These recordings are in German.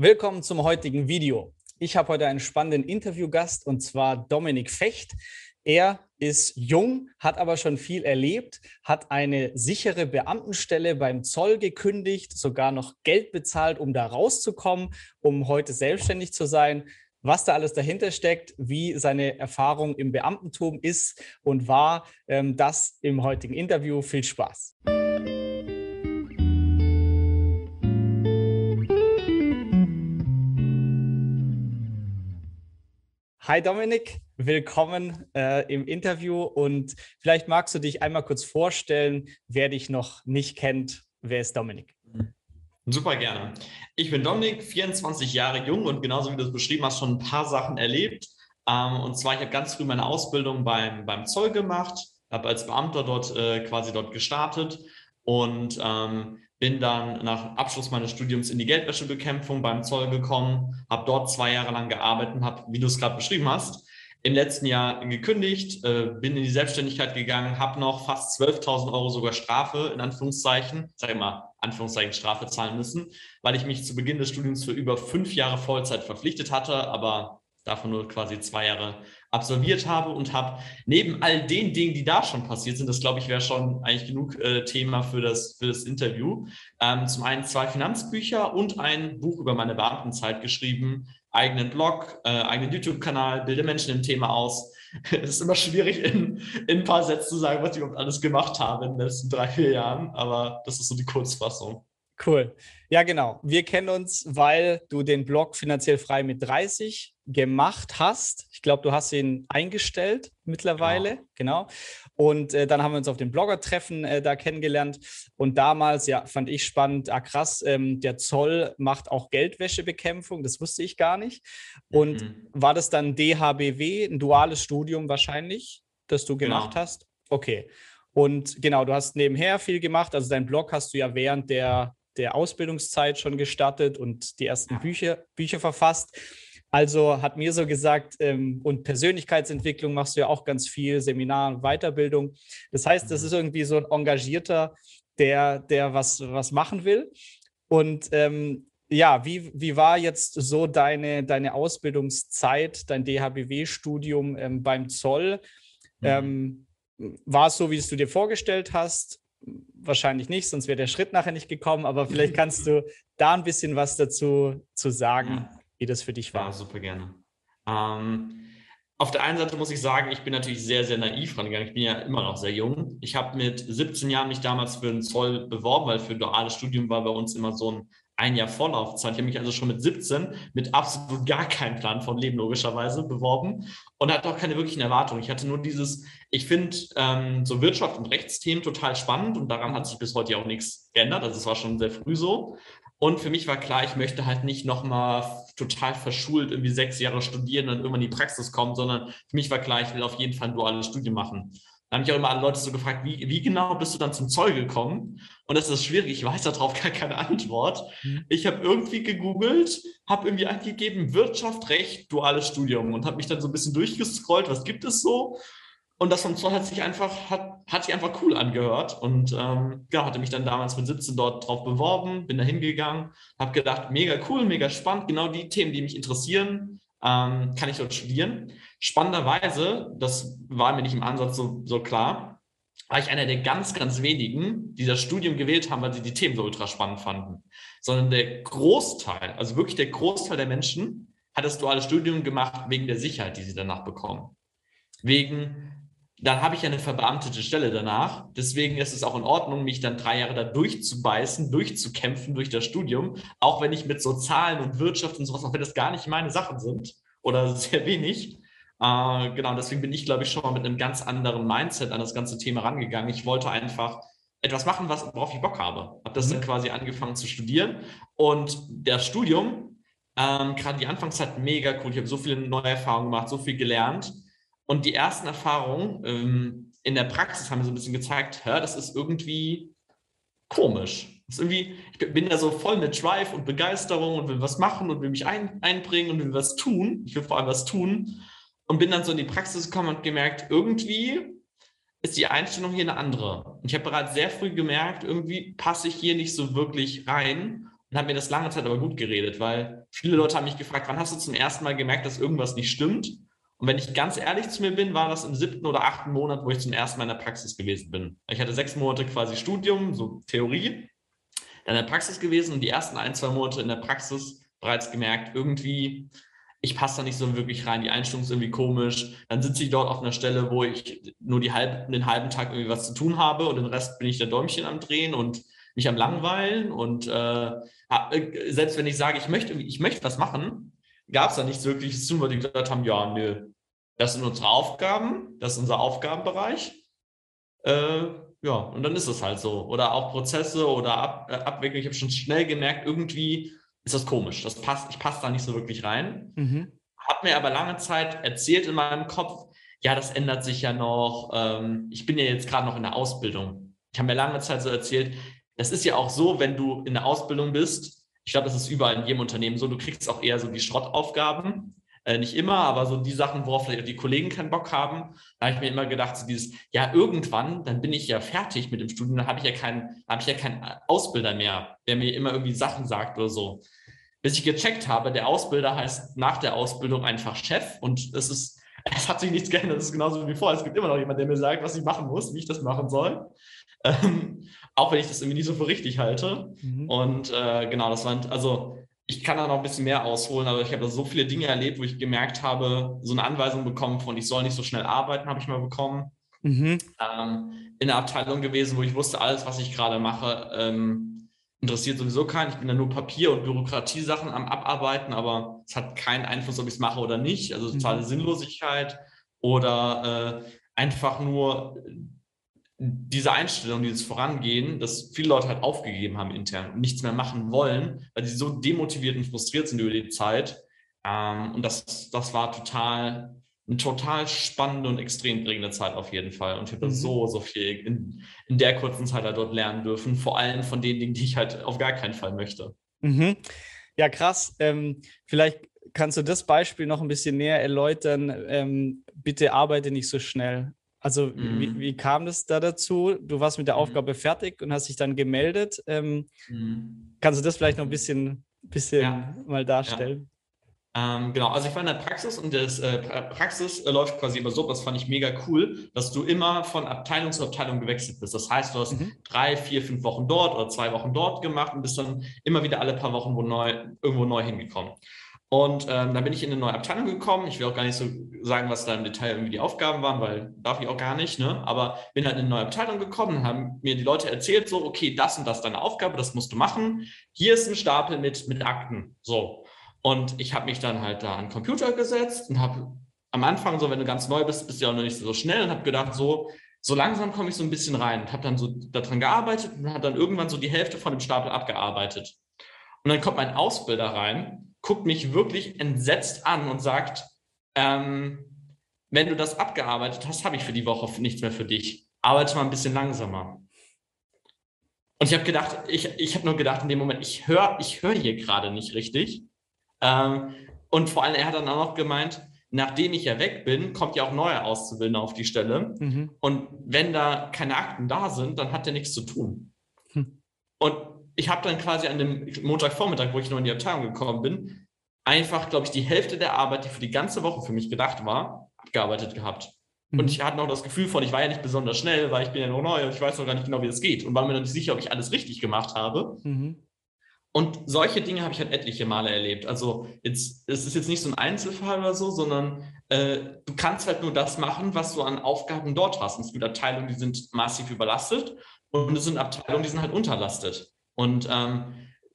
Willkommen zum heutigen Video. Ich habe heute einen spannenden Interviewgast und zwar Dominik Fecht. Er ist jung, hat aber schon viel erlebt, hat eine sichere Beamtenstelle beim Zoll gekündigt, sogar noch Geld bezahlt, um da rauszukommen, um heute selbstständig zu sein. Was da alles dahinter steckt, wie seine Erfahrung im Beamtentum ist und war, ähm, das im heutigen Interview. Viel Spaß. Hi Dominik, willkommen äh, im Interview und vielleicht magst du dich einmal kurz vorstellen, wer dich noch nicht kennt. Wer ist Dominik? Super gerne. Ich bin Dominik, 24 Jahre jung und genauso wie du es beschrieben hast, schon ein paar Sachen erlebt. Ähm, und zwar, ich habe ganz früh meine Ausbildung beim, beim Zoll gemacht, habe als Beamter dort äh, quasi dort gestartet und ähm, bin dann nach Abschluss meines Studiums in die Geldwäschebekämpfung beim Zoll gekommen, habe dort zwei Jahre lang gearbeitet und habe, wie du es gerade beschrieben hast, im letzten Jahr gekündigt, äh, bin in die Selbstständigkeit gegangen, habe noch fast 12.000 Euro sogar Strafe, in Anführungszeichen, sage immer Anführungszeichen Strafe zahlen müssen, weil ich mich zu Beginn des Studiums für über fünf Jahre Vollzeit verpflichtet hatte, aber davon nur quasi zwei Jahre absolviert habe und habe neben all den Dingen, die da schon passiert sind, das glaube ich wäre schon eigentlich genug äh, Thema für das, für das Interview, ähm, zum einen zwei Finanzbücher und ein Buch über meine Beamtenzeit geschrieben, eigenen Blog, äh, eigenen YouTube-Kanal, bilde Menschen im Thema aus. Es ist immer schwierig, in, in ein paar Sätzen zu sagen, was ich überhaupt alles gemacht habe in den letzten drei, vier Jahren, aber das ist so die Kurzfassung. Cool. Ja, genau. Wir kennen uns, weil du den Blog finanziell frei mit 30 gemacht hast. Ich glaube, du hast ihn eingestellt mittlerweile. Genau. genau. Und äh, dann haben wir uns auf dem Blogger-Treffen äh, da kennengelernt. Und damals, ja, fand ich spannend, ah krass, ähm, der Zoll macht auch Geldwäschebekämpfung. Das wusste ich gar nicht. Und mhm. war das dann DHBW, ein duales Studium wahrscheinlich, das du gemacht genau. hast? Okay. Und genau, du hast nebenher viel gemacht. Also dein Blog hast du ja während der der Ausbildungszeit schon gestartet und die ersten Bücher, Bücher verfasst. Also hat mir so gesagt, ähm, und Persönlichkeitsentwicklung machst du ja auch ganz viel, Seminar, Weiterbildung. Das heißt, das mhm. ist irgendwie so ein Engagierter, der, der was, was machen will. Und ähm, ja, wie, wie war jetzt so deine, deine Ausbildungszeit, dein DHBW-Studium ähm, beim Zoll? Mhm. Ähm, war es so, wie es du dir vorgestellt hast? Wahrscheinlich nicht, sonst wäre der Schritt nachher nicht gekommen. Aber vielleicht kannst du da ein bisschen was dazu zu sagen, ja. wie das für dich war. Ja, super gerne. Ähm, auf der einen Seite muss ich sagen, ich bin natürlich sehr, sehr naiv rangegangen. Ich bin ja immer noch sehr jung. Ich habe mit 17 Jahren mich damals für den Zoll beworben, weil für ein duales Studium war bei uns immer so ein ein Jahr Vorlaufzeit. Ich habe mich also schon mit 17 mit absolut gar keinem Plan von Leben logischerweise beworben und hatte auch keine wirklichen Erwartungen. Ich hatte nur dieses, ich finde ähm, so Wirtschaft und Rechtsthemen total spannend und daran hat sich bis heute ja auch nichts geändert. Also es war schon sehr früh so. Und für mich war klar, ich möchte halt nicht nochmal total verschult irgendwie sechs Jahre studieren und irgendwann in die Praxis kommen, sondern für mich war klar, ich will auf jeden Fall ein duales Studium machen. Da habe ich auch immer alle Leute so gefragt, wie, wie genau bist du dann zum Zoll gekommen? Und das ist schwierig, ich weiß darauf gar keine Antwort. Mhm. Ich habe irgendwie gegoogelt, habe irgendwie eingegeben, Wirtschaft, Recht, duales Studium und habe mich dann so ein bisschen durchgescrollt, was gibt es so? Und das vom Zoll hat sich einfach, hat, hat sich einfach cool angehört. Und ähm, ja, hatte mich dann damals mit 17 dort drauf beworben, bin da hingegangen, habe gedacht, mega cool, mega spannend, genau die Themen, die mich interessieren, ähm, kann ich dort studieren. Spannenderweise, das war mir nicht im Ansatz so, so klar, war ich einer der ganz, ganz wenigen, die das Studium gewählt haben, weil sie die Themen so ultra spannend fanden. Sondern der Großteil, also wirklich der Großteil der Menschen, hat das duale Studium gemacht wegen der Sicherheit, die sie danach bekommen. Wegen, dann habe ich eine verbeamtete Stelle danach. Deswegen ist es auch in Ordnung, mich dann drei Jahre da durchzubeißen, durchzukämpfen durch das Studium, auch wenn ich mit so Zahlen und Wirtschaft und sowas, auch wenn das gar nicht meine Sachen sind oder sehr wenig, äh, genau, deswegen bin ich, glaube ich, schon mal mit einem ganz anderen Mindset an das ganze Thema rangegangen. Ich wollte einfach etwas machen, was, worauf ich Bock habe. Habe das mhm. dann quasi angefangen zu studieren. Und das Studium, ähm, gerade die Anfangszeit, mega cool. Ich habe so viele neue Erfahrungen gemacht, so viel gelernt. Und die ersten Erfahrungen ähm, in der Praxis haben mir so ein bisschen gezeigt, hör, das ist irgendwie komisch. Das ist irgendwie, ich bin da so voll mit Drive und Begeisterung und will was machen und will mich ein, einbringen und will was tun. Ich will vor allem was tun und bin dann so in die Praxis gekommen und gemerkt, irgendwie ist die Einstellung hier eine andere. Und ich habe bereits sehr früh gemerkt, irgendwie passe ich hier nicht so wirklich rein und habe mir das lange Zeit aber gut geredet, weil viele Leute haben mich gefragt, wann hast du zum ersten Mal gemerkt, dass irgendwas nicht stimmt? Und wenn ich ganz ehrlich zu mir bin, war das im siebten oder achten Monat, wo ich zum ersten Mal in der Praxis gewesen bin. Ich hatte sechs Monate quasi Studium, so Theorie, dann in der Praxis gewesen und die ersten ein, zwei Monate in der Praxis bereits gemerkt, irgendwie, ich passe da nicht so wirklich rein, die Einstellung ist irgendwie komisch. Dann sitze ich dort auf einer Stelle, wo ich nur die halb, den halben Tag irgendwie was zu tun habe und den Rest bin ich der Däumchen am Drehen und mich am Langweilen. Und äh, selbst wenn ich sage, ich möchte, ich möchte was machen, gab es da nichts wirkliches zu, weil die gesagt haben, ja, nö, das sind unsere Aufgaben, das ist unser Aufgabenbereich. Äh, ja, und dann ist es halt so. Oder auch Prozesse oder Ab, äh, Abwicklung. Ich habe schon schnell gemerkt, irgendwie ist das komisch. Das passt, ich passe da nicht so wirklich rein. Mhm. Habe mir aber lange Zeit erzählt in meinem Kopf, ja, das ändert sich ja noch. Ähm, ich bin ja jetzt gerade noch in der Ausbildung. Ich habe mir lange Zeit so erzählt, das ist ja auch so, wenn du in der Ausbildung bist. Ich glaube, das ist überall in jedem Unternehmen so. Du kriegst auch eher so die Schrottaufgaben. Äh, nicht immer, aber so die Sachen, worauf vielleicht auch die Kollegen keinen Bock haben. Da habe ich mir immer gedacht, so dieses, ja, irgendwann, dann bin ich ja fertig mit dem Studium, dann habe ich ja keinen, habe ich ja keinen Ausbilder mehr, der mir immer irgendwie Sachen sagt oder so bis ich gecheckt habe, der Ausbilder heißt nach der Ausbildung einfach Chef und es ist, es hat sich nichts geändert, es ist genauso wie vorher. Es gibt immer noch jemanden, der mir sagt, was ich machen muss, wie ich das machen soll. Ähm, auch wenn ich das irgendwie nicht so für richtig halte. Mhm. Und äh, genau, das waren, also ich kann da noch ein bisschen mehr ausholen, aber ich habe da so viele Dinge erlebt, wo ich gemerkt habe, so eine Anweisung bekommen von, ich soll nicht so schnell arbeiten, habe ich mal bekommen. Mhm. Ähm, in der Abteilung gewesen, wo ich wusste, alles, was ich gerade mache, ähm, interessiert sowieso keinen. Ich bin da nur Papier- und Bürokratiesachen am Abarbeiten, aber es hat keinen Einfluss, ob ich es mache oder nicht. Also totale mhm. Sinnlosigkeit oder äh, einfach nur diese Einstellung, dieses Vorangehen, dass viele Leute halt aufgegeben haben intern und nichts mehr machen wollen, weil sie so demotiviert und frustriert sind über die Zeit. Ähm, und das, das war total eine total spannende und extrem prägende Zeit auf jeden Fall. Und ich habe mhm. so, so viel in, in der kurzen Zeit halt dort lernen dürfen. Vor allem von den Dingen, die ich halt auf gar keinen Fall möchte. Mhm. Ja, krass. Ähm, vielleicht kannst du das Beispiel noch ein bisschen näher erläutern. Ähm, bitte arbeite nicht so schnell. Also, mhm. wie, wie, kam das da dazu? Du warst mit der mhm. Aufgabe fertig und hast dich dann gemeldet. Ähm, mhm. kannst du das vielleicht noch ein bisschen, bisschen ja. mal darstellen? Ja. Ähm, genau, also ich war in der Praxis und das äh, Praxis äh, läuft quasi immer so, das fand ich mega cool, dass du immer von Abteilung zu Abteilung gewechselt bist. Das heißt, du hast mhm. drei, vier, fünf Wochen dort oder zwei Wochen dort gemacht und bist dann immer wieder alle paar Wochen wo neu, irgendwo neu hingekommen. Und ähm, dann bin ich in eine neue Abteilung gekommen. Ich will auch gar nicht so sagen, was da im Detail irgendwie die Aufgaben waren, weil darf ich auch gar nicht, ne? Aber bin halt in eine neue Abteilung gekommen, haben mir die Leute erzählt, so, okay, das und das deine Aufgabe, das musst du machen. Hier ist ein Stapel mit, mit Akten. So. Und ich habe mich dann halt da an den Computer gesetzt und habe am Anfang, so wenn du ganz neu bist, bist du ja auch noch nicht so schnell und habe gedacht, so, so langsam komme ich so ein bisschen rein und habe dann so daran gearbeitet und habe dann irgendwann so die Hälfte von dem Stapel abgearbeitet. Und dann kommt mein Ausbilder rein, guckt mich wirklich entsetzt an und sagt, ähm, wenn du das abgearbeitet hast, habe ich für die Woche nichts mehr für dich. Arbeite mal ein bisschen langsamer. Und ich habe gedacht, ich, ich habe nur gedacht in dem Moment, ich höre ich hör hier gerade nicht richtig. Ähm, und vor allem, er hat dann auch noch gemeint, nachdem ich ja weg bin, kommt ja auch neuer Auszubildender auf die Stelle. Mhm. Und wenn da keine Akten da sind, dann hat er nichts zu tun. Hm. Und ich habe dann quasi an dem Montagvormittag, wo ich noch in die Abteilung gekommen bin, einfach, glaube ich, die Hälfte der Arbeit, die für die ganze Woche für mich gedacht war, abgearbeitet gehabt. Mhm. Und ich hatte noch das Gefühl von, ich war ja nicht besonders schnell, weil ich bin ja noch neu und ich weiß noch gar nicht genau, wie es geht. Und war mir noch nicht sicher, ob ich alles richtig gemacht habe. Mhm. Und solche Dinge habe ich halt etliche Male erlebt. Also jetzt, es ist jetzt nicht so ein Einzelfall oder so, sondern äh, du kannst halt nur das machen, was du an Aufgaben dort hast. Und es gibt Abteilungen, die sind massiv überlastet und es sind Abteilungen, die sind halt unterlastet. Und ähm,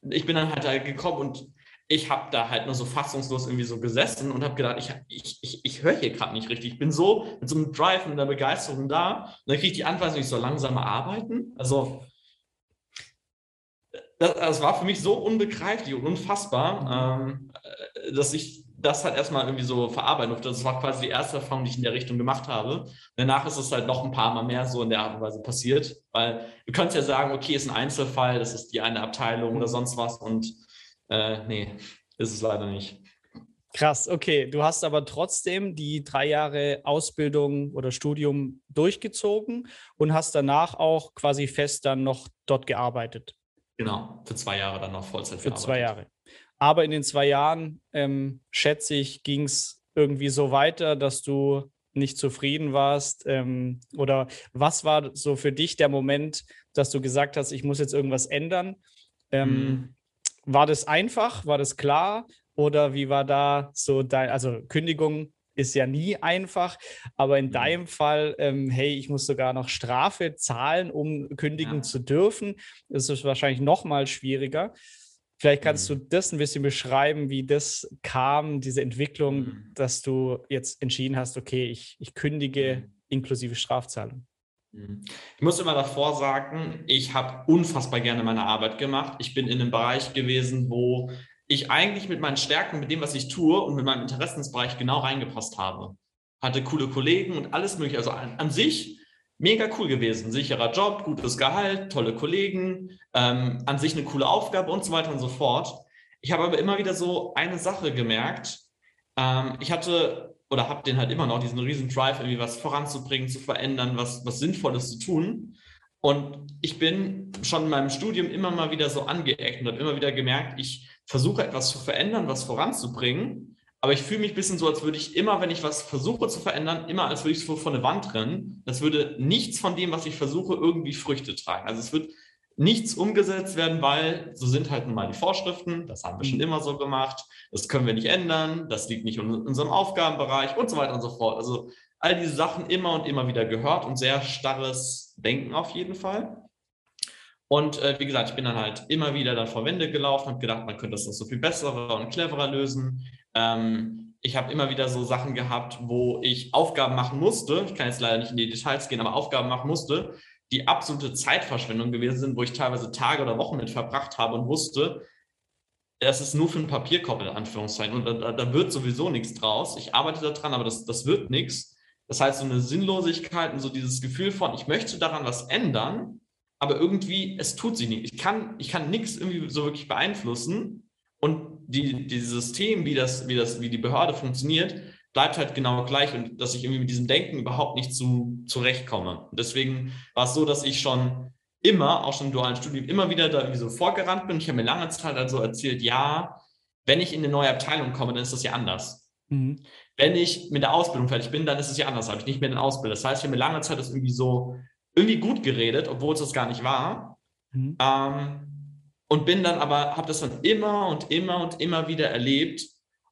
ich bin dann halt da gekommen und ich habe da halt nur so fassungslos irgendwie so gesessen und habe gedacht, ich, ich, ich, ich höre hier gerade nicht richtig. Ich bin so mit so einem Drive und einer Begeisterung da. Und dann kriege ich die Anweisung, ich soll langsamer arbeiten. Also das, das, war für mich so unbegreiflich und unfassbar, ähm, äh, dass ich das halt erstmal irgendwie so verarbeiten durfte. Das war quasi die erste Erfahrung, die ich in der Richtung gemacht habe. Danach ist es halt noch ein paar Mal mehr so in der Art und Weise passiert, weil du könntest ja sagen, okay, ist ein Einzelfall, das ist die eine Abteilung oder sonst was und äh, nee, ist es leider nicht. Krass, okay. Du hast aber trotzdem die drei Jahre Ausbildung oder Studium durchgezogen und hast danach auch quasi fest dann noch dort gearbeitet. Genau, für zwei Jahre dann noch Vollzeit Für zwei Jahre. Aber in den zwei Jahren, ähm, schätze ich, ging es irgendwie so weiter, dass du nicht zufrieden warst? Ähm, oder was war so für dich der Moment, dass du gesagt hast, ich muss jetzt irgendwas ändern? Ähm, mhm. War das einfach? War das klar? Oder wie war da so dein, also Kündigung ist ja nie einfach, aber in mhm. deinem Fall, ähm, hey, ich muss sogar noch Strafe zahlen, um kündigen ja. zu dürfen. Das ist wahrscheinlich noch mal schwieriger. Vielleicht kannst mhm. du das ein bisschen beschreiben, wie das kam, diese Entwicklung, mhm. dass du jetzt entschieden hast, okay, ich, ich kündige mhm. inklusive Strafzahlung. Mhm. Ich muss immer davor sagen, ich habe unfassbar gerne meine Arbeit gemacht. Ich bin in einem Bereich gewesen, wo ich eigentlich mit meinen Stärken, mit dem, was ich tue und mit meinem Interessensbereich genau reingepasst habe. Hatte coole Kollegen und alles mögliche. Also an, an sich mega cool gewesen. Sicherer Job, gutes Gehalt, tolle Kollegen, ähm, an sich eine coole Aufgabe und so weiter und so fort. Ich habe aber immer wieder so eine Sache gemerkt. Ähm, ich hatte oder habe den halt immer noch diesen riesen Drive, irgendwie was voranzubringen, zu verändern, was, was Sinnvolles zu tun. Und ich bin schon in meinem Studium immer mal wieder so angeeckt und habe immer wieder gemerkt, ich versuche etwas zu verändern, was voranzubringen. Aber ich fühle mich ein bisschen so, als würde ich immer, wenn ich was versuche zu verändern, immer als würde ich so vor eine Wand rennen. Das würde nichts von dem, was ich versuche, irgendwie Früchte tragen. Also es wird nichts umgesetzt werden, weil so sind halt nun mal die Vorschriften. Das haben wir schon mhm. immer so gemacht. Das können wir nicht ändern. Das liegt nicht in unserem Aufgabenbereich und so weiter und so fort. Also all diese Sachen immer und immer wieder gehört und sehr starres Denken auf jeden Fall. Und äh, wie gesagt, ich bin dann halt immer wieder dann vor Wände gelaufen, habe gedacht, man könnte das noch so viel besser und cleverer lösen. Ähm, ich habe immer wieder so Sachen gehabt, wo ich Aufgaben machen musste. Ich kann jetzt leider nicht in die Details gehen, aber Aufgaben machen musste, die absolute Zeitverschwendung gewesen sind, wo ich teilweise Tage oder Wochen mit verbracht habe und wusste, das ist nur für einen Papierkorb in Anführungszeichen und da, da wird sowieso nichts draus. Ich arbeite daran, aber das, das wird nichts. Das heißt, so eine Sinnlosigkeit und so dieses Gefühl von, ich möchte daran was ändern, aber irgendwie, es tut sich nicht. Ich kann, ich kann nichts irgendwie so wirklich beeinflussen. Und die, dieses System, wie, das, wie, das, wie die Behörde funktioniert, bleibt halt genau gleich und dass ich irgendwie mit diesem Denken überhaupt nicht zu, zurechtkomme. Und deswegen war es so, dass ich schon immer, auch schon im dualen Studium, immer wieder da irgendwie so vorgerannt bin. Ich habe mir lange Zeit also erzählt, ja, wenn ich in eine neue Abteilung komme, dann ist das ja anders. Mhm. Wenn ich mit der Ausbildung fertig bin, dann ist es ja anders, habe ich nicht mehr den Ausbilder. Das heißt, ich habe mir lange Zeit das irgendwie so irgendwie gut geredet, obwohl es das gar nicht war. Mhm. Ähm, und bin dann aber, habe das dann immer und immer und immer wieder erlebt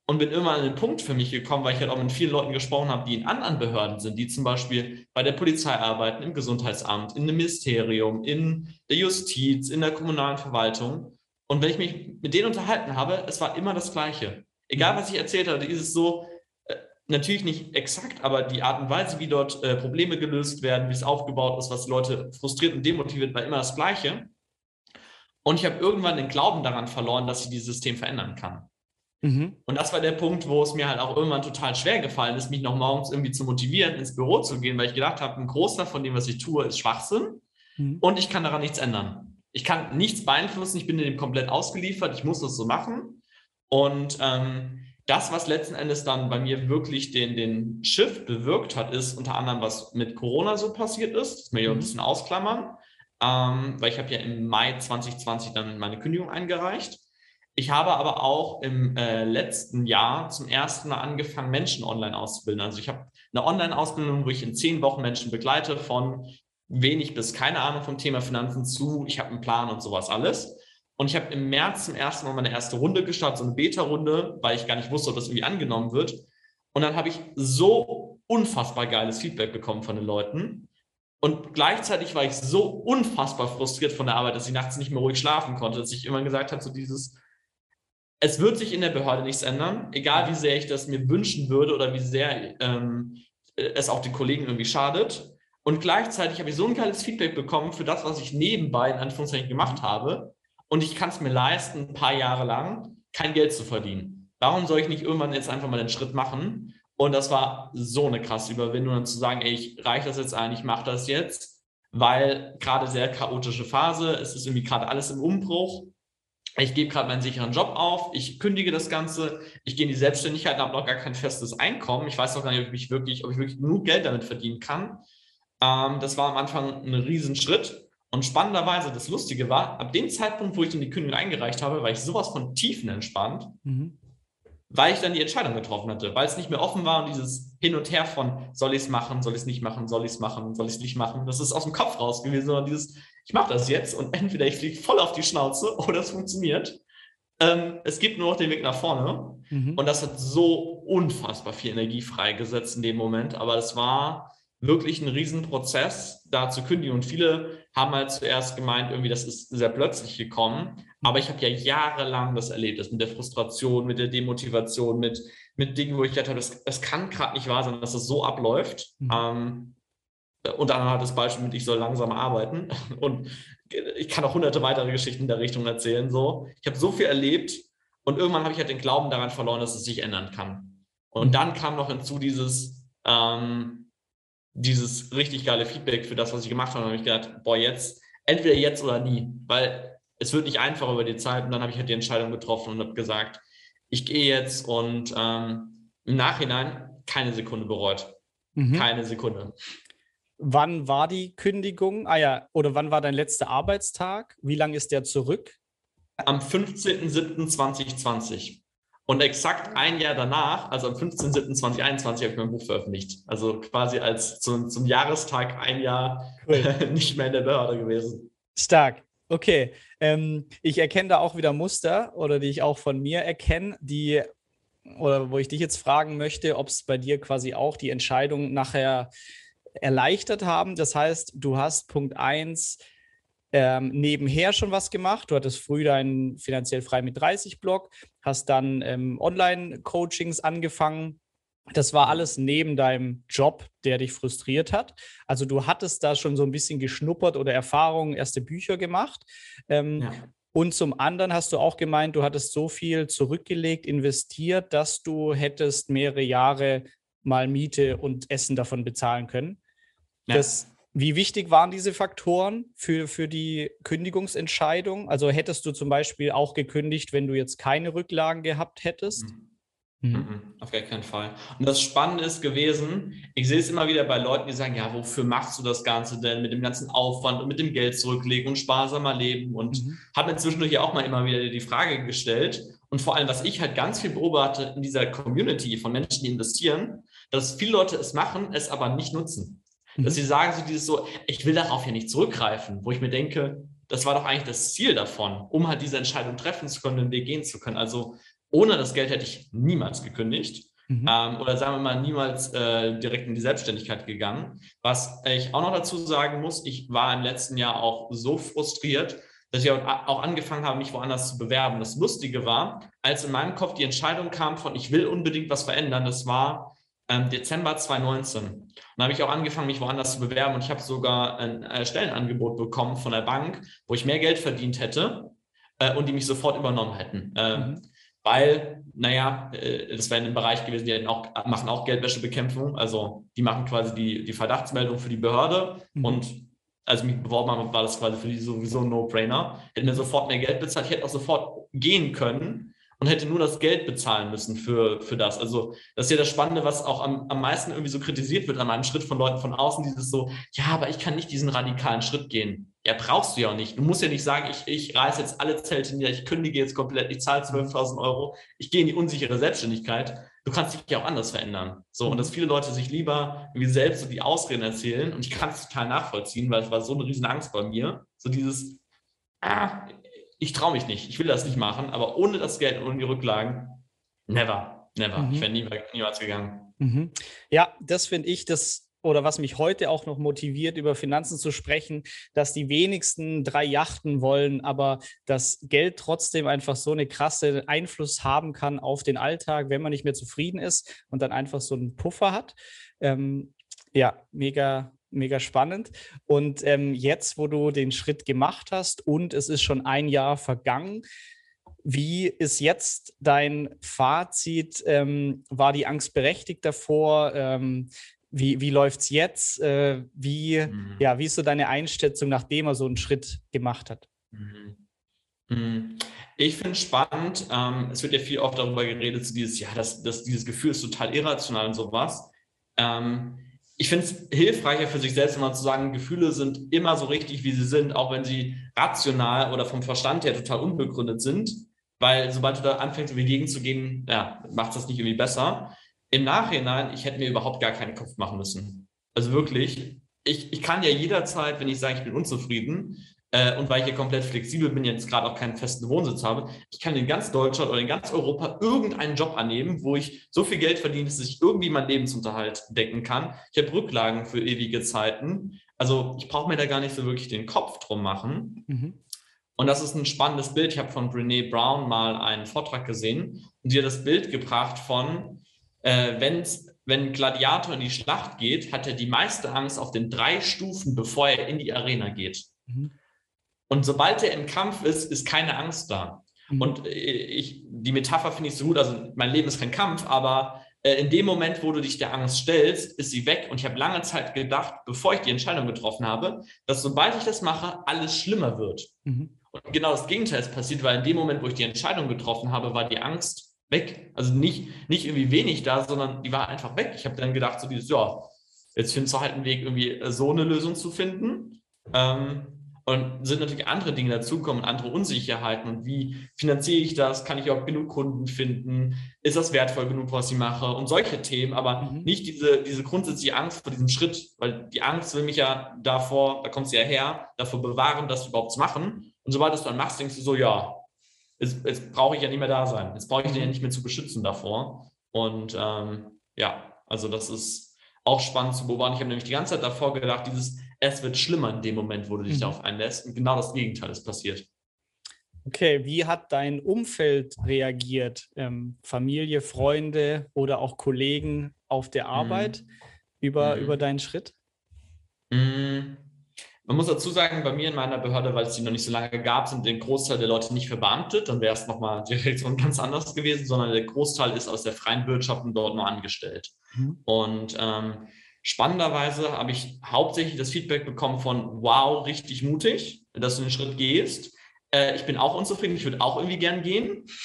und bin immer an den Punkt für mich gekommen, weil ich halt auch mit vielen Leuten gesprochen habe, die in anderen Behörden sind, die zum Beispiel bei der Polizei arbeiten, im Gesundheitsamt, in einem Ministerium, in der Justiz, in der kommunalen Verwaltung. Und wenn ich mich mit denen unterhalten habe, es war immer das Gleiche. Egal, mhm. was ich erzählt habe, ist es so, natürlich nicht exakt, aber die Art und Weise, wie dort äh, Probleme gelöst werden, wie es aufgebaut ist, was Leute frustriert und demotiviert, war immer das Gleiche. Und ich habe irgendwann den Glauben daran verloren, dass ich dieses System verändern kann. Mhm. Und das war der Punkt, wo es mir halt auch irgendwann total schwer gefallen ist, mich noch morgens irgendwie zu motivieren, ins Büro zu gehen, weil ich gedacht habe, ein Großteil von dem, was ich tue, ist Schwachsinn mhm. und ich kann daran nichts ändern. Ich kann nichts beeinflussen, ich bin dem komplett ausgeliefert, ich muss das so machen. Und ähm, das, was letzten Endes dann bei mir wirklich den, den Shift bewirkt hat, ist unter anderem, was mit Corona so passiert ist. Das will ich mhm. ein bisschen ausklammern, ähm, weil ich habe ja im Mai 2020 dann meine Kündigung eingereicht. Ich habe aber auch im äh, letzten Jahr zum ersten Mal angefangen, Menschen online auszubilden. Also ich habe eine Online-Ausbildung, wo ich in zehn Wochen Menschen begleite, von wenig bis keine Ahnung vom Thema Finanzen zu, ich habe einen Plan und sowas alles. Und ich habe im März zum ersten Mal meine erste Runde gestartet, so eine Beta-Runde, weil ich gar nicht wusste, ob das irgendwie angenommen wird. Und dann habe ich so unfassbar geiles Feedback bekommen von den Leuten. Und gleichzeitig war ich so unfassbar frustriert von der Arbeit, dass ich nachts nicht mehr ruhig schlafen konnte, dass ich immer gesagt habe, so dieses, es wird sich in der Behörde nichts ändern, egal wie sehr ich das mir wünschen würde oder wie sehr ähm, es auch den Kollegen irgendwie schadet. Und gleichzeitig habe ich so ein geiles Feedback bekommen für das, was ich nebenbei in Anführungszeichen gemacht habe, und ich kann es mir leisten, ein paar Jahre lang kein Geld zu verdienen. Warum soll ich nicht irgendwann jetzt einfach mal den Schritt machen? Und das war so eine krasse Überwindung, dann zu sagen, ey, ich reiche das jetzt ein, ich mache das jetzt, weil gerade sehr chaotische Phase, es ist irgendwie gerade alles im Umbruch. Ich gebe gerade meinen sicheren Job auf, ich kündige das Ganze, ich gehe in die Selbstständigkeit und habe noch gar kein festes Einkommen. Ich weiß noch gar nicht, ob ich wirklich, ob ich wirklich genug Geld damit verdienen kann. Ähm, das war am Anfang ein Riesenschritt. Und spannenderweise, das Lustige war, ab dem Zeitpunkt, wo ich dann die Kündigung eingereicht habe, war ich sowas von tiefenentspannt, mhm. Weil ich dann die Entscheidung getroffen hatte, weil es nicht mehr offen war und dieses Hin und Her von, soll ich es machen, soll ich es nicht machen, soll ich es machen, soll ich es nicht machen, das ist aus dem Kopf raus gewesen, sondern dieses, ich mache das jetzt und entweder ich fliege voll auf die Schnauze oder es funktioniert. Ähm, es gibt nur noch den Weg nach vorne. Mhm. Und das hat so unfassbar viel Energie freigesetzt in dem Moment. Aber es war wirklich ein Riesenprozess, da zu kündigen. Und viele haben halt zuerst gemeint, irgendwie, das ist sehr plötzlich gekommen. Aber ich habe ja jahrelang das erlebt, das mit der Frustration, mit der Demotivation, mit, mit Dingen, wo ich gedacht habe, das, das kann gerade nicht wahr sein, dass das so abläuft. Mhm. Ähm, und dann hat das Beispiel mit, ich soll langsam arbeiten. Und ich kann auch hunderte weitere Geschichten in der Richtung erzählen. So. Ich habe so viel erlebt und irgendwann habe ich halt den Glauben daran verloren, dass es sich ändern kann. Und mhm. dann kam noch hinzu dieses, ähm, dieses richtig geile Feedback für das, was ich gemacht habe. Und habe ich gedacht, boah, jetzt, entweder jetzt oder nie, weil es wird nicht einfach über die Zeit. Und dann habe ich halt die Entscheidung getroffen und habe gesagt, ich gehe jetzt und ähm, im Nachhinein keine Sekunde bereut. Mhm. Keine Sekunde. Wann war die Kündigung? Ah ja, oder wann war dein letzter Arbeitstag? Wie lange ist der zurück? Am 15.07.2020. Und exakt ein Jahr danach, also am 15.07.2021, habe ich mein Buch veröffentlicht. Also quasi als zum, zum Jahrestag ein Jahr cool. nicht mehr in der Behörde gewesen. Stark. Okay. Ähm, ich erkenne da auch wieder Muster oder die ich auch von mir erkenne, die oder wo ich dich jetzt fragen möchte, ob es bei dir quasi auch die Entscheidung nachher erleichtert haben. Das heißt, du hast Punkt 1 ähm, nebenher schon was gemacht. Du hattest früh deinen finanziell frei mit 30 Blog, hast dann ähm, Online-Coachings angefangen. Das war alles neben deinem Job, der dich frustriert hat. Also du hattest da schon so ein bisschen geschnuppert oder Erfahrungen, erste Bücher gemacht. Ähm, ja. Und zum anderen hast du auch gemeint, du hattest so viel zurückgelegt, investiert, dass du hättest mehrere Jahre mal Miete und Essen davon bezahlen können. Ja. Das, wie wichtig waren diese Faktoren für, für die Kündigungsentscheidung? Also hättest du zum Beispiel auch gekündigt, wenn du jetzt keine Rücklagen gehabt hättest? Mhm. Mhm. mhm. Auf gar keinen Fall. Und das Spannende ist gewesen, ich sehe es immer wieder bei Leuten, die sagen, ja, wofür machst du das Ganze denn mit dem ganzen Aufwand und mit dem Geld zurücklegen und sparsamer leben? Und mhm. habe mir zwischendurch auch mal immer wieder die Frage gestellt. Und vor allem, was ich halt ganz viel beobachte in dieser Community von Menschen, die investieren, dass viele Leute es machen, es aber nicht nutzen. Mhm. Dass sie sagen so dieses so, ich will darauf ja nicht zurückgreifen, wo ich mir denke, das war doch eigentlich das Ziel davon, um halt diese Entscheidung treffen zu können, den Weg gehen zu können. Also ohne das Geld hätte ich niemals gekündigt. Mhm. Ähm, oder sagen wir mal, niemals äh, direkt in die Selbstständigkeit gegangen. Was ich auch noch dazu sagen muss, ich war im letzten Jahr auch so frustriert, dass ich auch angefangen habe, mich woanders zu bewerben. Das Lustige war, als in meinem Kopf die Entscheidung kam von, ich will unbedingt was verändern, das war ähm, Dezember 2019. Und da habe ich auch angefangen, mich woanders zu bewerben und ich habe sogar ein äh, Stellenangebot bekommen von der Bank, wo ich mehr Geld verdient hätte äh, und die mich sofort übernommen hätten. Ähm, mhm. Weil, naja, äh, das wäre ein Bereich gewesen, die auch, machen auch Geldwäschebekämpfung. Also die machen quasi die, die Verdachtsmeldung für die Behörde mhm. und als ich mich beworben habe, war das quasi für die sowieso ein No-Brainer. Hätten mir sofort mehr Geld bezahlt, ich hätte auch sofort gehen können und hätte nur das Geld bezahlen müssen für, für das. Also das ist ja das Spannende, was auch am, am meisten irgendwie so kritisiert wird an einem Schritt von Leuten von außen, dieses so, ja, aber ich kann nicht diesen radikalen Schritt gehen. Ja, brauchst du ja auch nicht. Du musst ja nicht sagen, ich, ich reiße jetzt alle Zelte nieder, ich kündige jetzt komplett, ich zahle 12.000 Euro, ich gehe in die unsichere Selbstständigkeit. Du kannst dich ja auch anders verändern. So, und dass viele Leute sich lieber irgendwie selbst so die Ausreden erzählen und ich kann es total nachvollziehen, weil es war so eine riesen Angst bei mir. So dieses, ah, ich traue mich nicht, ich will das nicht machen, aber ohne das Geld und ohne die Rücklagen, never, never. Mhm. Ich wäre nie, niemals gegangen. Mhm. Ja, das finde ich, das oder was mich heute auch noch motiviert, über Finanzen zu sprechen, dass die wenigsten drei Yachten wollen, aber das Geld trotzdem einfach so eine krasse Einfluss haben kann auf den Alltag, wenn man nicht mehr zufrieden ist und dann einfach so einen Puffer hat. Ähm, ja, mega, mega spannend. Und ähm, jetzt, wo du den Schritt gemacht hast und es ist schon ein Jahr vergangen, wie ist jetzt dein Fazit? Ähm, war die Angst berechtigt davor? Ähm, wie, wie läuft es jetzt? Äh, wie, mhm. ja, wie ist so deine Einschätzung, nachdem er so einen Schritt gemacht hat? Mhm. mhm. Ich finde es spannend. Ähm, es wird ja viel oft darüber geredet, so dieses, ja, das, das, dieses Gefühl ist total irrational und sowas. Ähm, ich finde es hilfreicher für sich selbst, immer zu sagen, Gefühle sind immer so richtig, wie sie sind, auch wenn sie rational oder vom Verstand her total unbegründet sind. Weil sobald du da anfängst, irgendwie gegenzugehen, ja, macht das nicht irgendwie besser. Im Nachhinein, ich hätte mir überhaupt gar keinen Kopf machen müssen. Also wirklich, ich, ich kann ja jederzeit, wenn ich sage, ich bin unzufrieden, äh, und weil ich hier komplett flexibel bin, jetzt gerade auch keinen festen Wohnsitz habe, ich kann in ganz Deutschland oder in ganz Europa irgendeinen Job annehmen, wo ich so viel Geld verdiene, dass ich irgendwie meinen Lebensunterhalt decken kann. Ich habe Rücklagen für ewige Zeiten. Also ich brauche mir da gar nicht so wirklich den Kopf drum machen. Mhm. Und das ist ein spannendes Bild. Ich habe von Brene Brown mal einen Vortrag gesehen und sie hat das Bild gebracht von, äh, wenn's, wenn Gladiator in die Schlacht geht, hat er die meiste Angst auf den drei Stufen, bevor er in die Arena geht. Mhm. Und sobald er im Kampf ist, ist keine Angst da. Mhm. Und äh, ich, die Metapher finde ich so gut. Also mein Leben ist kein Kampf, aber äh, in dem Moment, wo du dich der Angst stellst, ist sie weg. Und ich habe lange Zeit gedacht, bevor ich die Entscheidung getroffen habe, dass sobald ich das mache, alles schlimmer wird. Mhm. Und genau das Gegenteil ist passiert, weil in dem Moment, wo ich die Entscheidung getroffen habe, war die Angst weg. Also nicht, nicht irgendwie wenig da, sondern die war einfach weg. Ich habe dann gedacht, so dieses, ja, jetzt findest du halt einen Weg, irgendwie äh, so eine Lösung zu finden. Ähm, und sind natürlich andere Dinge dazukommen, andere Unsicherheiten. Und wie finanziere ich das? Kann ich auch genug Kunden finden? Ist das wertvoll genug, was ich mache? Und solche Themen, aber mhm. nicht diese, diese grundsätzliche Angst vor diesem Schritt, weil die Angst will mich ja davor, da kommt sie ja her, davor bewahren, das überhaupt zu machen. Und sobald du es dann machst, denkst du so, ja, jetzt, jetzt brauche ich ja nicht mehr da sein. Jetzt brauche ich den ja nicht mehr zu beschützen davor. Und ähm, ja, also das ist auch spannend zu beobachten. Ich habe nämlich die ganze Zeit davor gedacht, dieses es wird schlimmer in dem Moment, wo du dich mhm. darauf einlässt. Und genau das Gegenteil ist passiert. Okay, wie hat dein Umfeld reagiert? Ähm, Familie, Freunde oder auch Kollegen auf der mhm. Arbeit mhm. über, mhm. über deinen Schritt? Mhm. Man muss dazu sagen, bei mir in meiner Behörde, weil es die noch nicht so lange gab, sind der Großteil der Leute nicht verbeamtet. Dann wäre es nochmal direkt ganz anders gewesen, sondern der Großteil ist aus der freien Wirtschaft und dort nur angestellt. Mhm. Und ähm, Spannenderweise habe ich hauptsächlich das Feedback bekommen von, wow, richtig mutig, dass du den Schritt gehst. Äh, ich bin auch unzufrieden, ich würde auch irgendwie gern gehen.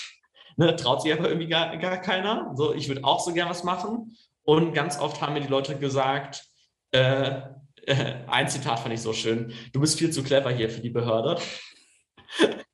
Ne, traut sich aber irgendwie gar, gar keiner. So, ich würde auch so gern was machen. Und ganz oft haben mir die Leute gesagt, äh, ein Zitat fand ich so schön, du bist viel zu clever hier für die Behörde.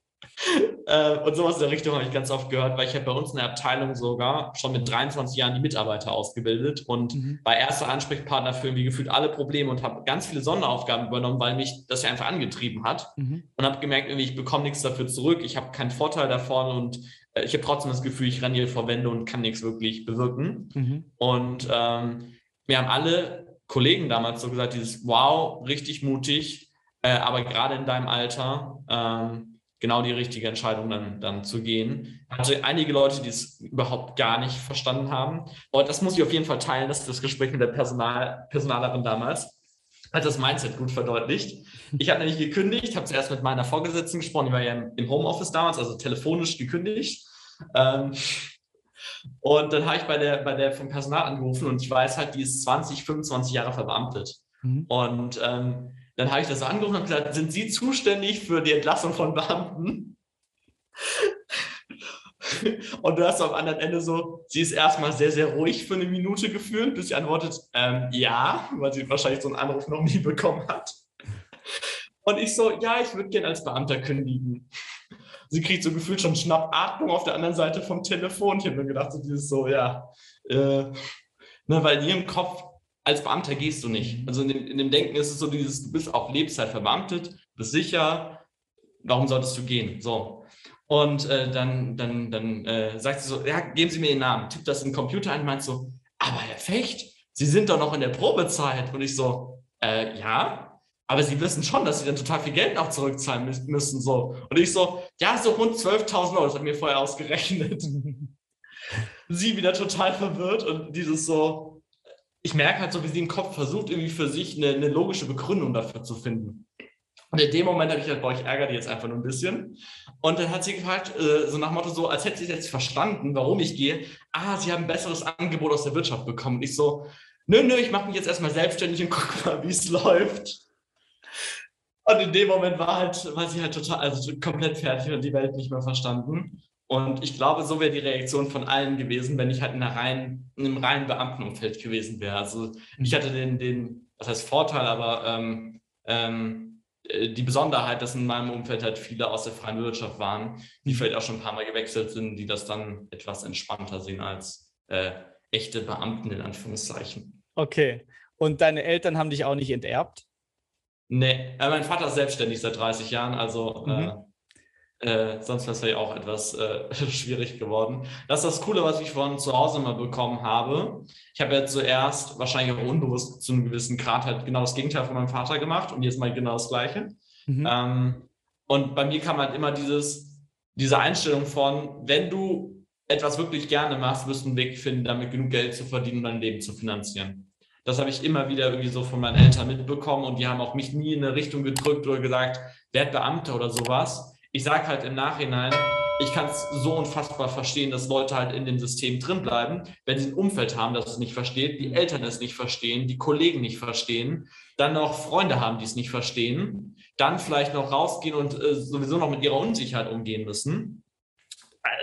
Äh, und sowas in der Richtung habe ich ganz oft gehört, weil ich habe bei uns in der Abteilung sogar schon mit 23 Jahren die Mitarbeiter ausgebildet und mhm. war erster Ansprechpartner für irgendwie gefühlt alle Probleme und habe ganz viele Sonderaufgaben übernommen, weil mich das ja einfach angetrieben hat mhm. und habe gemerkt, irgendwie ich bekomme nichts dafür zurück, ich habe keinen Vorteil davon und äh, ich habe trotzdem das Gefühl, ich renne hier vor Wände und kann nichts wirklich bewirken. Mhm. Und ähm, wir haben alle Kollegen damals so gesagt, dieses Wow, richtig mutig, äh, aber gerade in deinem Alter ähm, genau die richtige Entscheidung dann, dann zu gehen. Hatte einige Leute, die es überhaupt gar nicht verstanden haben. Und das muss ich auf jeden Fall teilen, das ist das Gespräch mit der Personal, Personalerin damals hat das Mindset gut verdeutlicht. Ich habe nämlich gekündigt, habe zuerst mit meiner Vorgesetzten gesprochen, die war ja im Homeoffice damals, also telefonisch gekündigt. Ähm, und dann habe ich bei der, bei der vom Personal angerufen und ich weiß halt, die ist 20, 25 Jahre verbeamtet. Mhm. Und ähm, dann habe ich das angerufen und gesagt, sind Sie zuständig für die Entlassung von Beamten? Und du hast am anderen Ende so, sie ist erstmal sehr, sehr ruhig für eine Minute gefühlt, bis sie antwortet, ähm, ja, weil sie wahrscheinlich so einen Anruf noch nie bekommen hat. Und ich so, ja, ich würde gerne als Beamter kündigen. Sie kriegt so gefühlt schon Schnappatmung auf der anderen Seite vom Telefon. Ich habe mir gedacht, so dieses so, ja, äh, ne, weil in ihrem Kopf als Beamter gehst du nicht. Also in dem, in dem, Denken ist es so dieses, du bist auf Lebzeit verbeamtet, bist sicher, warum solltest du gehen? So. Und äh, dann, dann, dann äh, sagt sie so, ja, geben Sie mir den Namen, tippt das in den Computer ein und meint so, aber Herr Fecht, Sie sind doch noch in der Probezeit. Und ich so, äh, ja, aber Sie wissen schon, dass Sie dann total viel Geld auch zurückzahlen müssen. So. Und ich so, ja, so rund 12.000 Euro, das hat mir vorher ausgerechnet. sie wieder total verwirrt und dieses so, ich merke halt so, wie sie im Kopf versucht, irgendwie für sich eine, eine logische Begründung dafür zu finden. Und in dem Moment habe ich halt, boah, ich ärgere die jetzt einfach nur ein bisschen. Und dann hat sie gefragt, äh, so nach Motto so, als hätte sie jetzt verstanden, warum ich gehe. Ah, sie haben ein besseres Angebot aus der Wirtschaft bekommen. Und ich so, nö, nö, ich mache mich jetzt erstmal selbstständig und gucke mal, wie es läuft. Und in dem Moment war halt, war sie halt total, also komplett fertig und die Welt nicht mehr verstanden. Und ich glaube, so wäre die Reaktion von allen gewesen, wenn ich halt in, einer reinen, in einem reinen Beamtenumfeld gewesen wäre. Also ich mhm. hatte den, den das heißt Vorteil, aber ähm, ähm, äh, die Besonderheit, dass in meinem Umfeld halt viele aus der freien Wirtschaft waren, die mhm. vielleicht auch schon ein paar Mal gewechselt sind, die das dann etwas entspannter sehen als äh, echte Beamten in Anführungszeichen. Okay. Und deine Eltern haben dich auch nicht enterbt? Nee, äh, mein Vater ist selbstständig seit 30 Jahren, also mhm. äh, äh, sonst wäre es ja auch etwas äh, schwierig geworden. Das ist das Coole, was ich von zu Hause mal bekommen habe. Ich habe ja zuerst wahrscheinlich auch unbewusst zu einem gewissen Grad halt genau das Gegenteil von meinem Vater gemacht und jetzt mal genau das Gleiche. Mhm. Ähm, und bei mir kam halt immer dieses, diese Einstellung von, wenn du etwas wirklich gerne machst, wirst du einen Weg finden, damit genug Geld zu verdienen und dein Leben zu finanzieren. Das habe ich immer wieder irgendwie so von meinen Eltern mitbekommen und die haben auch mich nie in eine Richtung gedrückt oder gesagt, werd Beamter oder sowas. Ich sage halt im Nachhinein, ich kann es so unfassbar verstehen, dass Leute halt in dem System drin bleiben, wenn sie ein Umfeld haben, das es nicht versteht, die Eltern es nicht verstehen, die Kollegen nicht verstehen, dann noch Freunde haben, die es nicht verstehen, dann vielleicht noch rausgehen und äh, sowieso noch mit ihrer Unsicherheit umgehen müssen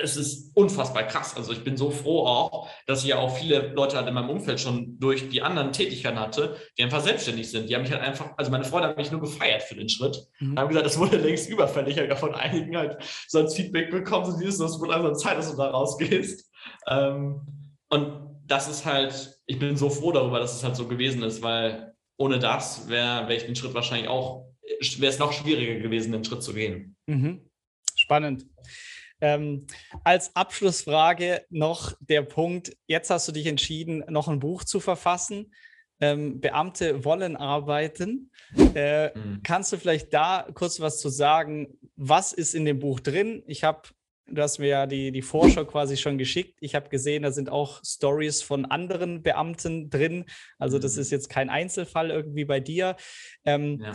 es ist unfassbar krass. Also ich bin so froh auch, dass ich ja auch viele Leute halt in meinem Umfeld schon durch die anderen Tätigkeiten hatte, die einfach selbstständig sind. Die haben mich halt einfach, also meine Freunde haben mich nur gefeiert für den Schritt. Mhm. Haben gesagt, das wurde längst überfällig. Ich habe von einigen halt so ein Feedback bekommen, so dieses, das wurde einfach Zeit, dass du da rausgehst. Ähm, und das ist halt, ich bin so froh darüber, dass es halt so gewesen ist, weil ohne das wäre wär ich den Schritt wahrscheinlich auch, wäre es noch schwieriger gewesen, den Schritt zu gehen. Mhm. Spannend. Ähm, als Abschlussfrage noch der Punkt, jetzt hast du dich entschieden, noch ein Buch zu verfassen. Ähm, Beamte wollen arbeiten. Äh, mhm. Kannst du vielleicht da kurz was zu sagen? Was ist in dem Buch drin? Ich habe, du hast mir ja die, die Vorschau quasi schon geschickt. Ich habe gesehen, da sind auch Stories von anderen Beamten drin. Also das mhm. ist jetzt kein Einzelfall irgendwie bei dir. Ähm, ja.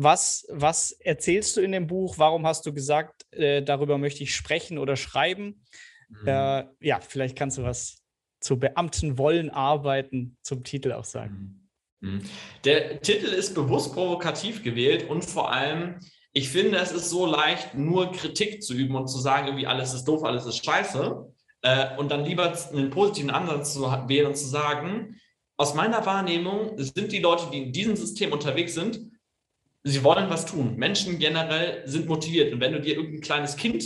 Was, was erzählst du in dem Buch? Warum hast du gesagt, äh, darüber möchte ich sprechen oder schreiben? Mhm. Äh, ja, vielleicht kannst du was zu Beamten wollen arbeiten zum Titel auch sagen. Mhm. mhm. Der Titel ist bewusst provokativ gewählt und vor allem, ich finde, es ist so leicht, nur Kritik zu üben und zu sagen, irgendwie alles ist doof, alles ist scheiße. Äh, und dann lieber einen positiven Ansatz zu wählen und zu sagen, aus meiner Wahrnehmung sind die Leute, die in diesem System unterwegs sind, sie wollen was tun. Menschen generell sind motiviert. Und wenn du dir irgendein kleines Kind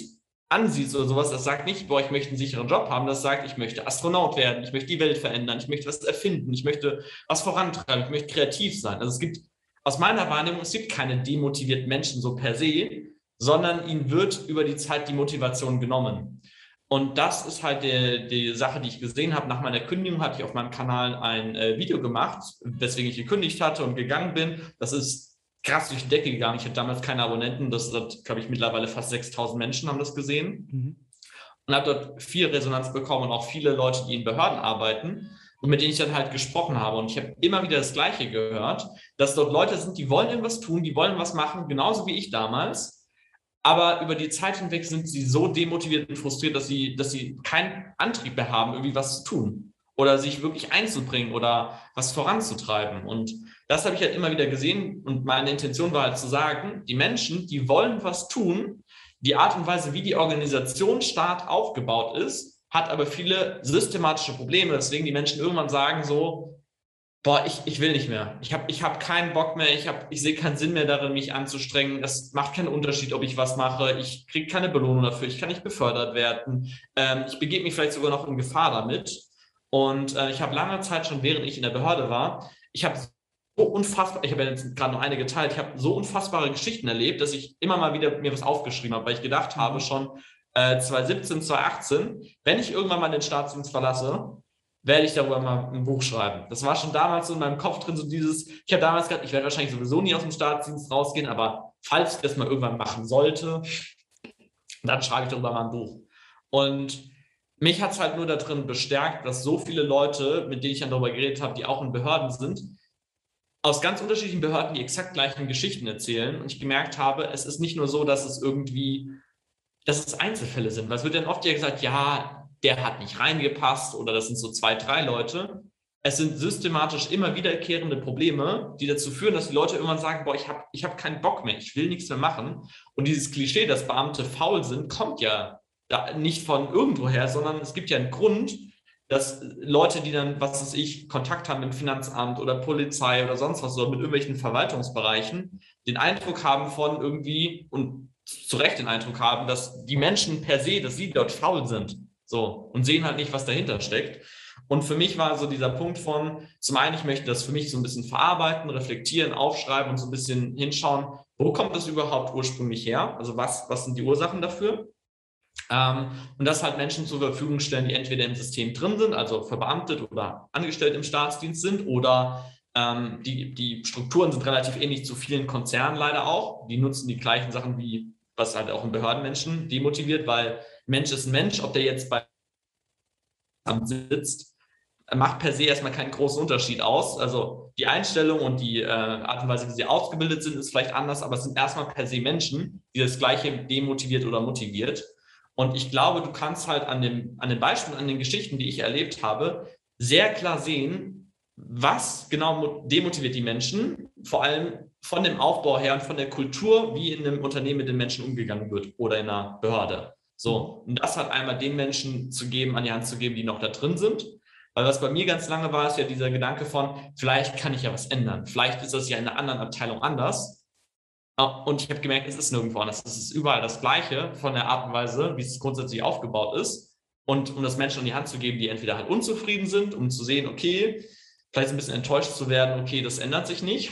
ansiehst oder sowas, das sagt nicht, boah, ich möchte einen sicheren Job haben, das sagt, ich möchte Astronaut werden, ich möchte die Welt verändern, ich möchte was erfinden, ich möchte was vorantreiben, ich möchte kreativ sein. Also es gibt aus meiner Wahrnehmung, es gibt keine demotivierten Menschen so per se, sondern ihnen wird über die Zeit die Motivation genommen. Und das ist halt die, die Sache, die ich gesehen habe. Nach meiner Kündigung hatte ich auf meinem Kanal ein äh, Video gemacht, weswegen ich gekündigt hatte und gegangen bin. Das ist krass durch die Decke gegangen. Ich hatte damals keine Abonnenten. Das hat, glaube ich, mittlerweile fast 6000 Menschen haben das gesehen. Mhm. Und habe dort viel Resonanz bekommen und auch viele Leute, die in Behörden arbeiten und mit denen ich dann halt gesprochen habe. Und ich habe immer wieder das Gleiche gehört, dass dort Leute sind, die wollen irgendwas tun, die wollen was machen, genauso wie ich damals. Aber über die Zeit hinweg sind sie so demotiviert und frustriert, dass sie, dass sie keinen Antrieb mehr haben, irgendwie was zu tun oder sich wirklich einzubringen oder was voranzutreiben. Und das habe ich halt immer wieder gesehen und meine Intention war halt zu sagen, die Menschen, die wollen was tun, die Art und Weise, wie die Organisation Staat aufgebaut ist, hat aber viele systematische Probleme, deswegen die Menschen irgendwann sagen so, boah, ich, ich will nicht mehr. Ich habe ich hab keinen Bock mehr, ich, ich sehe keinen Sinn mehr darin, mich anzustrengen. Das macht keinen Unterschied, ob ich was mache. Ich kriege keine Belohnung dafür, ich kann nicht befördert werden. Ähm, ich begebe mich vielleicht sogar noch in Gefahr damit. Und äh, ich habe lange Zeit schon, während ich in der Behörde war, ich habe so unfassbar, ich habe ja jetzt gerade noch eine geteilt, ich habe so unfassbare Geschichten erlebt, dass ich immer mal wieder mir was aufgeschrieben habe, weil ich gedacht habe, mhm. schon äh, 2017, 2018, wenn ich irgendwann mal den Staatsdienst verlasse, werde ich darüber mal ein Buch schreiben. Das war schon damals so in meinem Kopf drin, so dieses, ich habe damals gedacht, ich werde wahrscheinlich sowieso nie aus dem Staatsdienst rausgehen, aber falls ich das mal irgendwann machen sollte, dann schreibe ich darüber mal ein Buch. Und mich hat es halt nur darin bestärkt, dass so viele Leute, mit denen ich dann darüber geredet habe, die auch in Behörden sind, aus ganz unterschiedlichen Behörden die exakt gleichen Geschichten erzählen und ich gemerkt habe, es ist nicht nur so, dass es irgendwie, dass es Einzelfälle sind, weil es wird dann oft ja gesagt, ja, der hat nicht reingepasst oder das sind so zwei, drei Leute. Es sind systematisch immer wiederkehrende Probleme, die dazu führen, dass die Leute irgendwann sagen, boah, ich habe ich hab keinen Bock mehr, ich will nichts mehr machen. Und dieses Klischee, dass Beamte faul sind, kommt ja nicht von irgendwoher, sondern es gibt ja einen Grund, dass Leute, die dann, was weiß ich, Kontakt haben mit Finanzamt oder Polizei oder sonst was oder mit irgendwelchen Verwaltungsbereichen, den Eindruck haben von irgendwie und zu Recht den Eindruck haben, dass die Menschen per se, dass sie dort faul sind. So und sehen halt nicht, was dahinter steckt. Und für mich war so dieser Punkt von, zum einen, ich möchte das für mich so ein bisschen verarbeiten, reflektieren, aufschreiben und so ein bisschen hinschauen, wo kommt das überhaupt ursprünglich her? Also was, was sind die Ursachen dafür? Ähm, und das halt Menschen zur Verfügung stellen, die entweder im System drin sind, also verbeamtet oder angestellt im Staatsdienst sind, oder ähm, die, die Strukturen sind relativ ähnlich zu vielen Konzernen leider auch. Die nutzen die gleichen Sachen wie was halt auch ein Behördenmenschen demotiviert, weil Mensch ist Mensch, ob der jetzt bei sitzt, macht per se erstmal keinen großen Unterschied aus. Also die Einstellung und die äh, Art und Weise, wie sie ausgebildet sind, ist vielleicht anders, aber es sind erstmal per se Menschen, die das Gleiche demotiviert oder motiviert. Und ich glaube, du kannst halt an dem, an den Beispielen, an den Geschichten, die ich erlebt habe, sehr klar sehen, was genau demotiviert die Menschen, vor allem von dem Aufbau her und von der Kultur, wie in einem Unternehmen mit den Menschen umgegangen wird oder in einer Behörde. So, und das halt einmal den Menschen zu geben, an die Hand zu geben, die noch da drin sind. Weil was bei mir ganz lange war, ist ja dieser Gedanke von, vielleicht kann ich ja was ändern. Vielleicht ist das ja in einer anderen Abteilung anders. Ah, und ich habe gemerkt, es ist nirgendwo anders. Es ist überall das Gleiche von der Art und Weise, wie es grundsätzlich aufgebaut ist. Und um das Menschen in die Hand zu geben, die entweder halt unzufrieden sind, um zu sehen, okay, vielleicht ein bisschen enttäuscht zu werden, okay, das ändert sich nicht.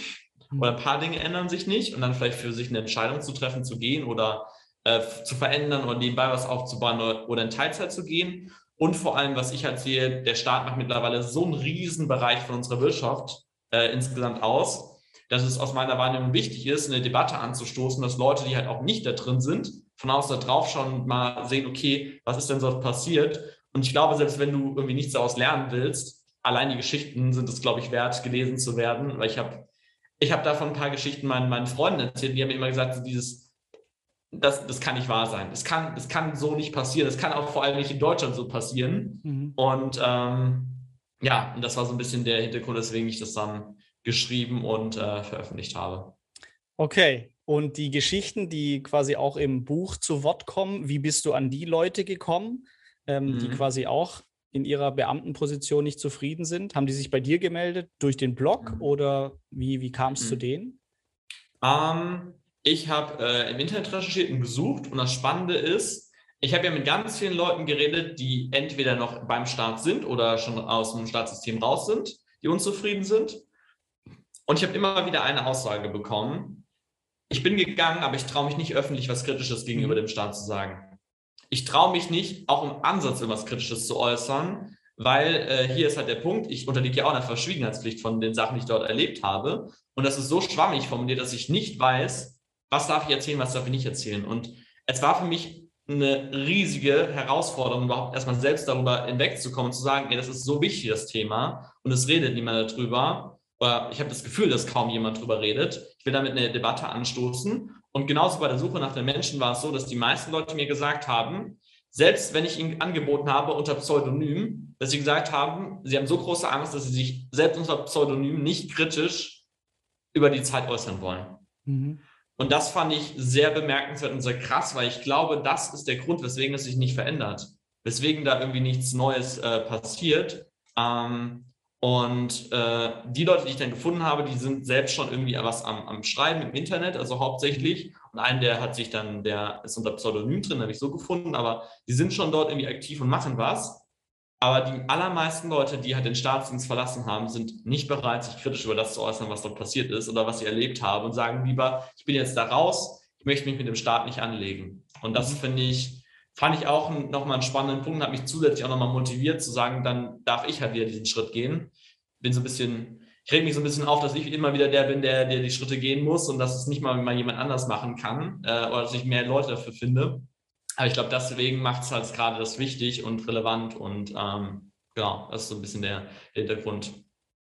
Mhm. Oder ein paar Dinge ändern sich nicht. Und dann vielleicht für sich eine Entscheidung zu treffen, zu gehen oder äh, zu verändern oder nebenbei was aufzubauen oder, oder in Teilzeit zu gehen. Und vor allem, was ich halt sehe, der Staat macht mittlerweile so einen riesen Bereich von unserer Wirtschaft äh, insgesamt aus, dass es aus meiner Wahrnehmung wichtig ist, eine Debatte anzustoßen, dass Leute, die halt auch nicht da drin sind, von außen da drauf schauen und mal sehen, okay, was ist denn so passiert? Und ich glaube, selbst wenn du irgendwie nichts daraus lernen willst, allein die Geschichten sind es, glaube ich, wert, gelesen zu werden, weil ich habe ich habe davon ein paar Geschichten meinen, meinen Freunden erzählt, die haben mir immer gesagt, so dieses, das, das kann nicht wahr sein. Das kann, das kann so nicht passieren. Das kann auch vor allem nicht in Deutschland so passieren. Mhm. Und ähm, ja, und das war so ein bisschen der Hintergrund, weswegen ich das dann geschrieben und äh, veröffentlicht habe. Okay, und die Geschichten, die quasi auch im Buch zu Wort kommen, wie bist du an die Leute gekommen, ähm, mhm. die quasi auch in ihrer Beamtenposition nicht zufrieden sind? Haben die sich bei dir gemeldet durch den Blog mhm. oder wie, wie kam es mhm. zu denen? Ähm, ich habe äh, im Internet recherchiert und gesucht und das Spannende ist, ich habe ja mit ganz vielen Leuten geredet, die entweder noch beim Staat sind oder schon aus dem Staatssystem raus sind, die unzufrieden sind. Und ich habe immer wieder eine Aussage bekommen. Ich bin gegangen, aber ich traue mich nicht öffentlich was Kritisches gegenüber mhm. dem Staat zu sagen. Ich traue mich nicht, auch im Ansatz etwas Kritisches zu äußern, weil äh, hier ist halt der Punkt, ich unterliege ja auch einer Verschwiegenheitspflicht von den Sachen, die ich dort erlebt habe. Und das ist so schwammig formuliert, dass ich nicht weiß, was darf ich erzählen, was darf ich nicht erzählen. Und es war für mich eine riesige Herausforderung, überhaupt erstmal selbst darüber hinwegzukommen, zu sagen, ey, das ist so wichtig, das Thema, und es redet niemand darüber oder ich habe das Gefühl, dass kaum jemand darüber redet. Ich will damit eine Debatte anstoßen. Und genauso bei der Suche nach den Menschen war es so, dass die meisten Leute mir gesagt haben, selbst wenn ich ihnen angeboten habe unter Pseudonym, dass sie gesagt haben, sie haben so große Angst, dass sie sich selbst unter Pseudonym nicht kritisch über die Zeit äußern wollen. Mhm. Und das fand ich sehr bemerkenswert und sehr krass, weil ich glaube, das ist der Grund, weswegen es sich nicht verändert, weswegen da irgendwie nichts Neues äh, passiert. Ähm, und äh, die Leute, die ich dann gefunden habe, die sind selbst schon irgendwie was am, am Schreiben im Internet, also hauptsächlich. Und einen, der hat sich dann, der ist unter Pseudonym drin, habe ich so gefunden, aber die sind schon dort irgendwie aktiv und machen was. Aber die allermeisten Leute, die halt den Staatsdienst verlassen haben, sind nicht bereit, sich kritisch über das zu äußern, was dort passiert ist oder was sie erlebt haben und sagen lieber, ich bin jetzt da raus, ich möchte mich mit dem Staat nicht anlegen. Und das mhm. finde ich fand ich auch nochmal einen spannenden Punkt, hat mich zusätzlich auch nochmal motiviert zu sagen, dann darf ich halt wieder diesen Schritt gehen. Bin so ein bisschen, ich reg mich so ein bisschen auf, dass ich immer wieder der bin, der, der die Schritte gehen muss und dass es nicht mal, mal jemand anders machen kann äh, oder dass ich mehr Leute dafür finde. Aber ich glaube, deswegen macht es halt gerade das wichtig und relevant und ähm, genau, das ist so ein bisschen der Hintergrund.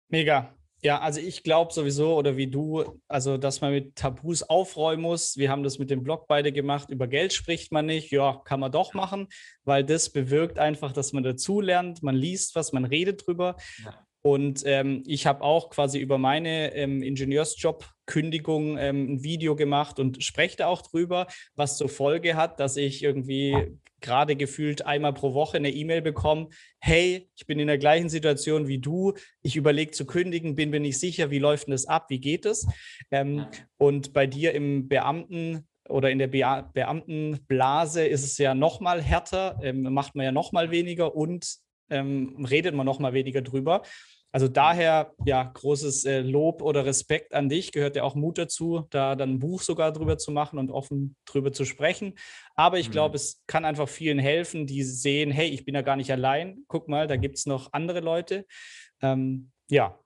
Mega. Ja, also ich glaube sowieso oder wie du, also dass man mit Tabus aufräumen muss. Wir haben das mit dem Blog beide gemacht. Über Geld spricht man nicht. Ja, kann man doch machen, weil das bewirkt einfach, dass man dazulernt, man liest was, man redet drüber. Ja. Und ähm, ich habe auch quasi über meine ähm, Ingenieursjob-Kündigung ähm, ein Video gemacht und spreche da auch drüber, was zur Folge hat, dass ich irgendwie gerade gefühlt einmal pro Woche eine E-Mail bekomme, hey, ich bin in der gleichen Situation wie du, ich überlege zu kündigen, bin mir nicht sicher, wie läuft denn das ab, wie geht es? Ähm, und bei dir im Beamten oder in der Be Beamtenblase ist es ja noch mal härter, ähm, macht man ja noch mal weniger und ähm, redet man noch mal weniger drüber. Also daher, ja, großes äh, Lob oder Respekt an dich. Gehört ja auch Mut dazu, da dann ein Buch sogar drüber zu machen und offen drüber zu sprechen. Aber ich mhm. glaube, es kann einfach vielen helfen, die sehen, hey, ich bin ja gar nicht allein. Guck mal, da gibt es noch andere Leute. Ähm, ja,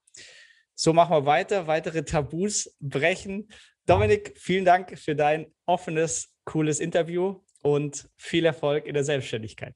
so machen wir weiter. Weitere Tabus brechen. Dominik, vielen Dank für dein offenes, cooles Interview und viel Erfolg in der Selbstständigkeit.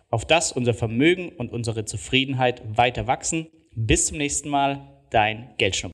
Auf das unser Vermögen und unsere Zufriedenheit weiter wachsen. Bis zum nächsten Mal, dein Geldschnurrbart.